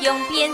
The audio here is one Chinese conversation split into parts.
用鞭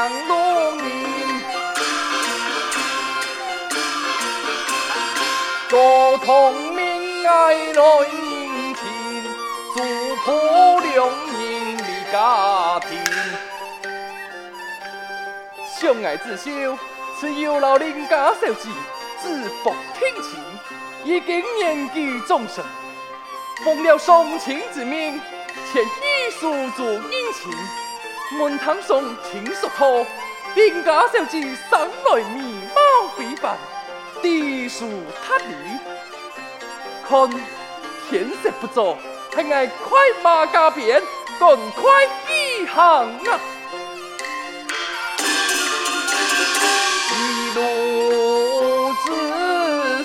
策马少年开，哎哎哎哎哟，用鞭策马少年开。相爱自修，是有劳邻家小姐，自薄天情，已经年纪终身，奉了送亲之命，前去诉诸殷勤，门堂上听说托，邻家小姐生来面貌非凡，地处塔里，看天色不早，还爱快马加鞭，赶快起行啊！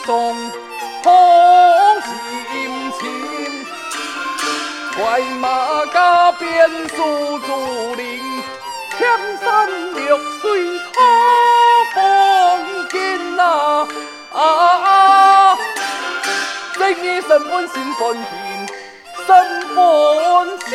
送红快马加鞭诉竹林，千山绿水好风景啊！啊啊！这一生欢心欢喜，生欢心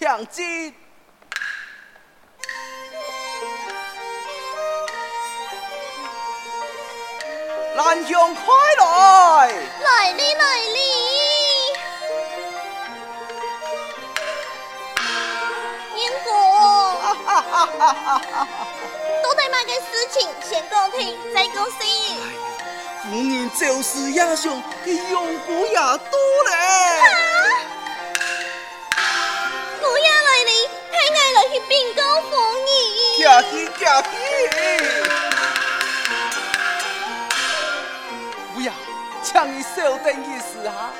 来，抢进。兰香快来！来哩来哩！英国。哈哈哈！哈哈哈！都在忙个事情，先讲听，再讲戏。夫人。就是亚雄的永姑也多嘞。人。驾起驾起！不要，请你稍等一时哈。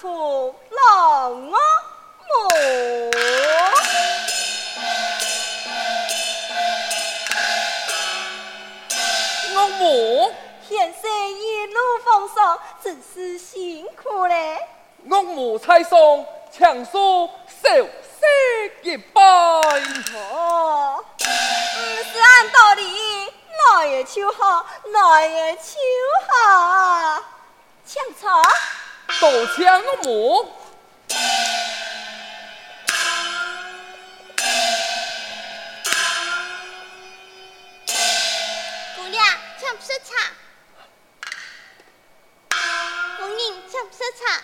出老母，我真是辛苦嘞。我母才送强叔受谢一拜。哦，不是按道理，来也秋好，来也秋好，请坐。多枪我母，姑娘，请喝茶。夫人，请喝茶。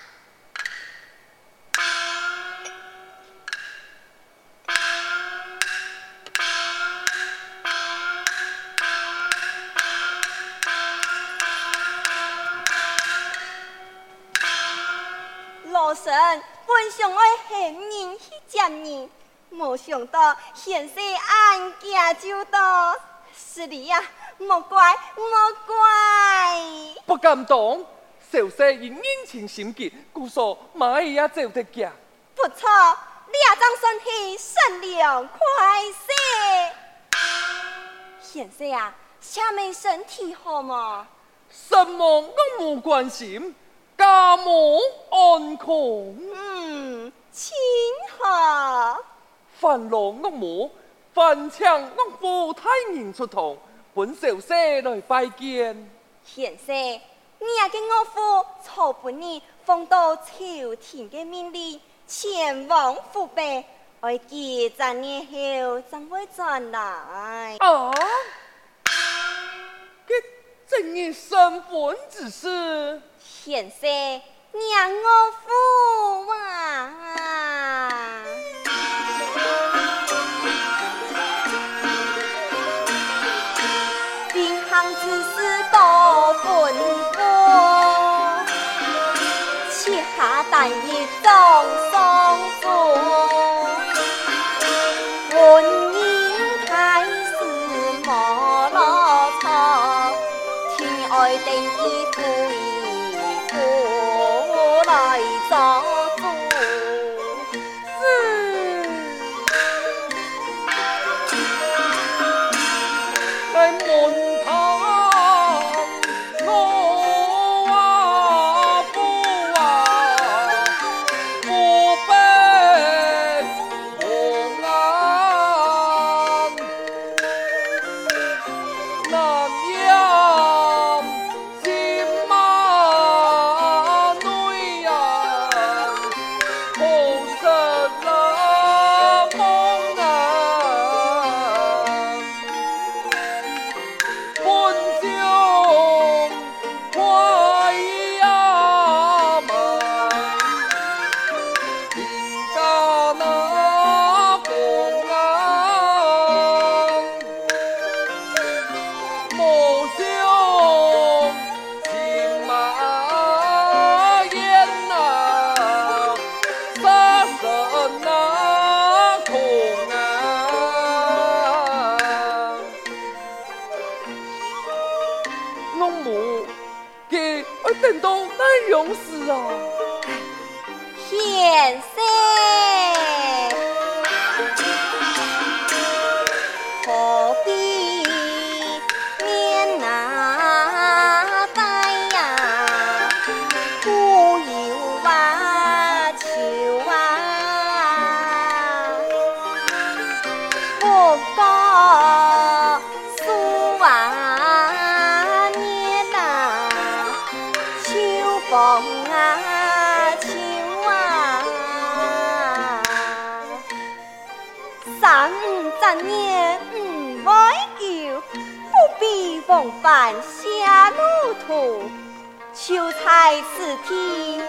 神本想爱献人去接你，没想到现世案件就到，是你呀，莫怪莫怪。不敢当，小生因恩情心结，故说蚂蚁也走得家。不错，你也张身体善良快些。现世啊，下面身体好吗？什么我无关心。家母安康，嗯，亲好。烦恼我无，烦请我父太人出堂，本小生来拜见。现世，你也跟我父草本你奉到朝廷的命令，前往湖北，而几十年后怎会转来。啊？这正是身份之事。现在娘我父啊，且下但愿粉丝。犯下路途，求财似天有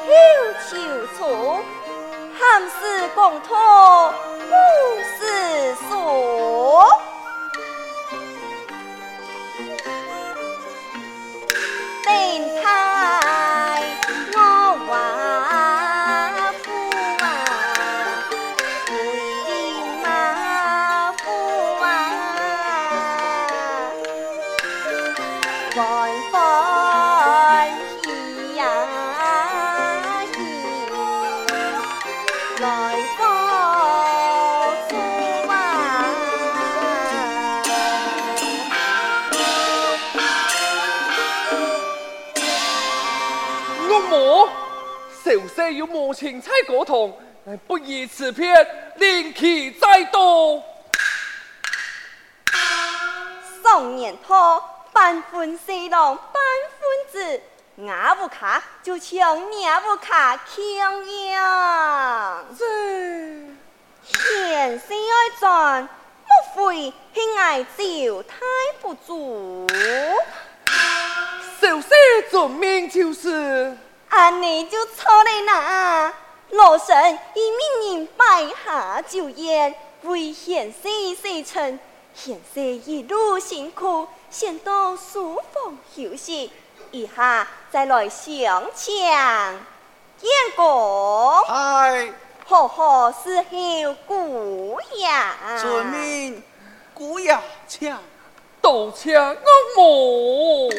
求出，寒食共托此片，另起再年头，办婚西郎，半分子，阿不卡就像你阿不卡强样。这现世爱转，莫非是爱招太不足？小生遵命就是。安尼就错了啦！老神已命人摆下酒宴，为贤婿洗尘。贤婿一路辛苦，先到书房休息，一下再来上场演歌。嗨，好好伺候姑爷。遵命，姑爷请。多谢阿母。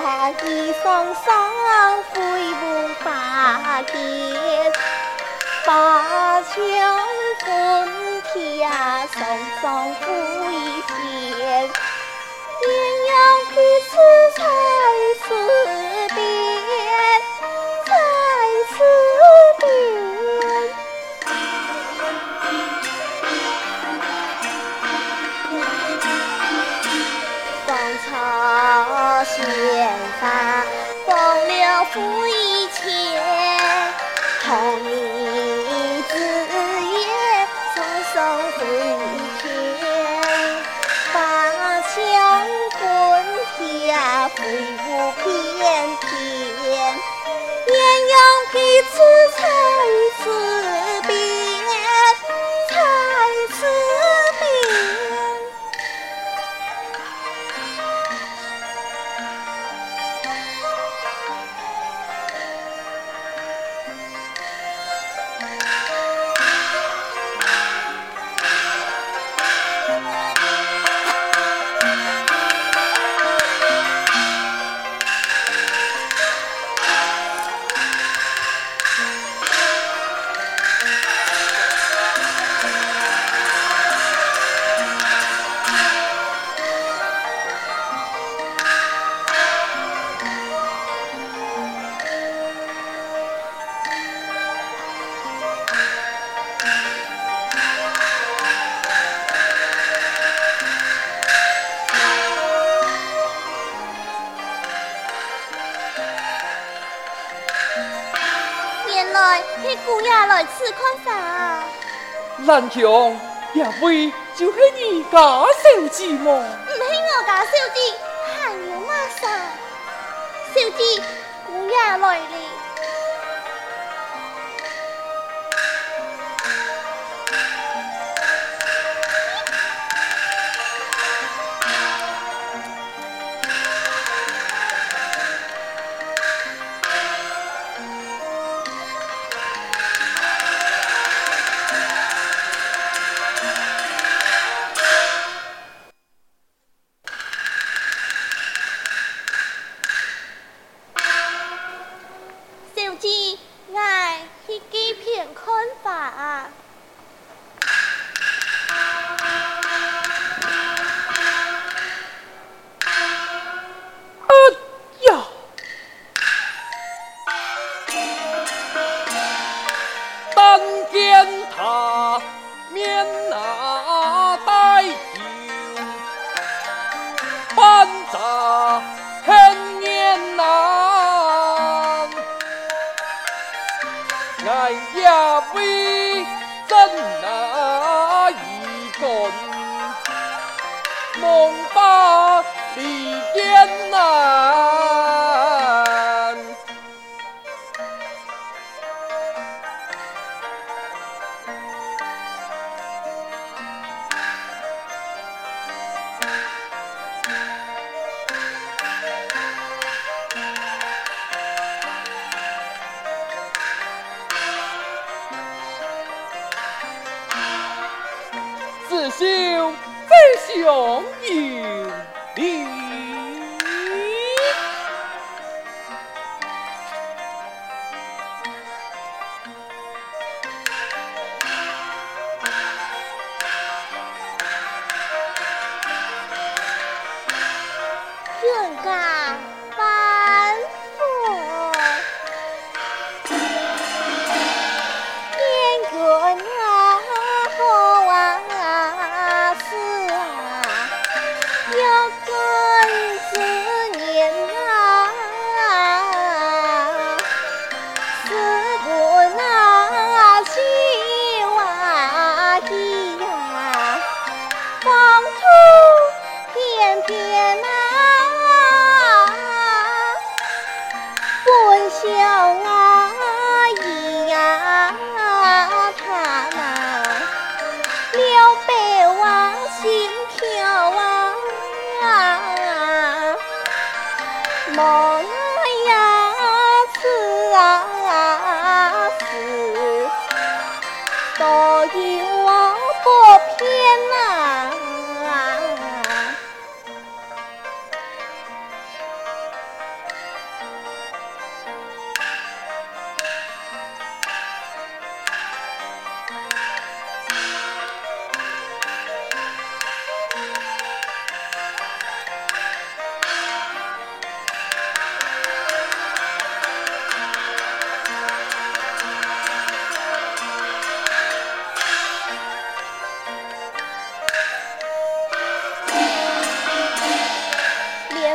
一双双飞舞把剑，把枪分撇，双双飞仙，鸳鸯彼此在思。亏前同你子夜双双回天。把枪棍铁回舞翩翩鸳鸯彼此成来此看？兰兄，也会就是你家小姐吗？唔系我家小弟，还有妈啥？小弟，姑爷来了。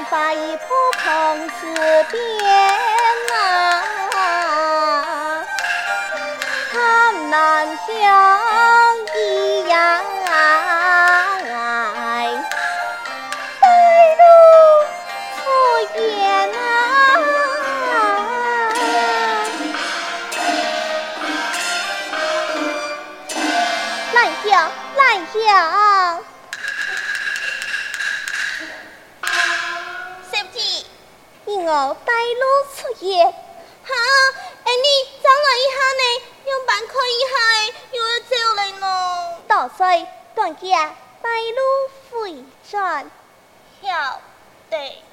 把一铺棚子边啊，看南疆一。我带路出夜，哈！哎，你走来一下呢，用板块一下，又要走来呢。大帅，断家带路回转，晓得。